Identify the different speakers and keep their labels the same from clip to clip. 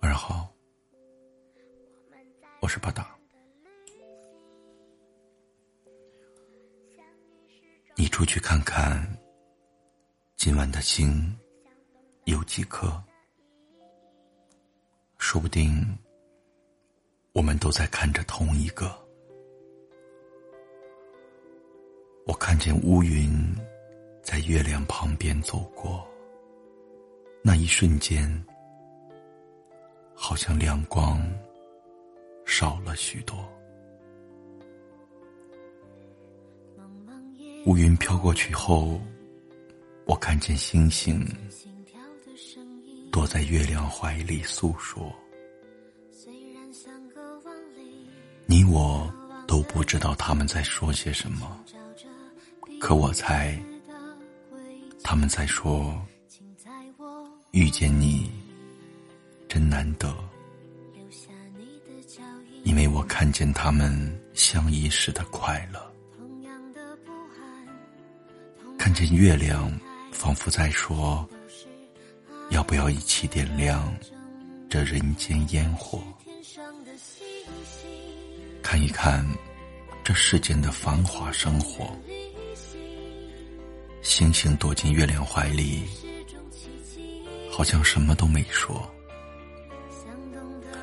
Speaker 1: 晚上好，我是巴达。你出去看看，今晚的星有几颗？说不定我们都在看着同一个。我看见乌云在月亮旁边走过。一瞬间，好像亮光少了许多。乌云飘过去后，我看见星星躲在月亮怀里诉说。你我都不知道他们在说些什么，可我猜他们在说。遇见你，真难得，因为我看见他们相依时的快乐，看见月亮，仿佛在说：要不要一起点亮这人间烟火？看一看这世间的繁华生活，星星躲进月亮怀里。好像什么都没说，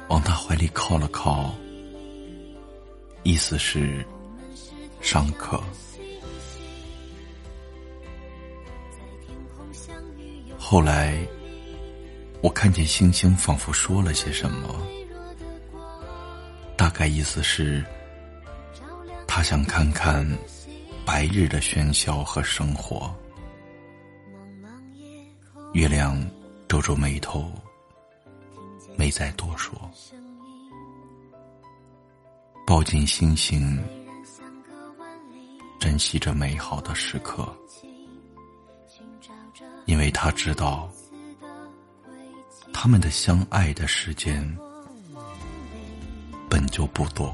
Speaker 1: 往他怀里靠了靠，意思是上课。后来，我看见星星仿佛说了些什么，大概意思是，他想看看白日的喧嚣和生活。月亮。皱皱眉头，没再多说。抱紧星星，珍惜着美好的时刻，因为他知道，他们的相爱的时间本就不多。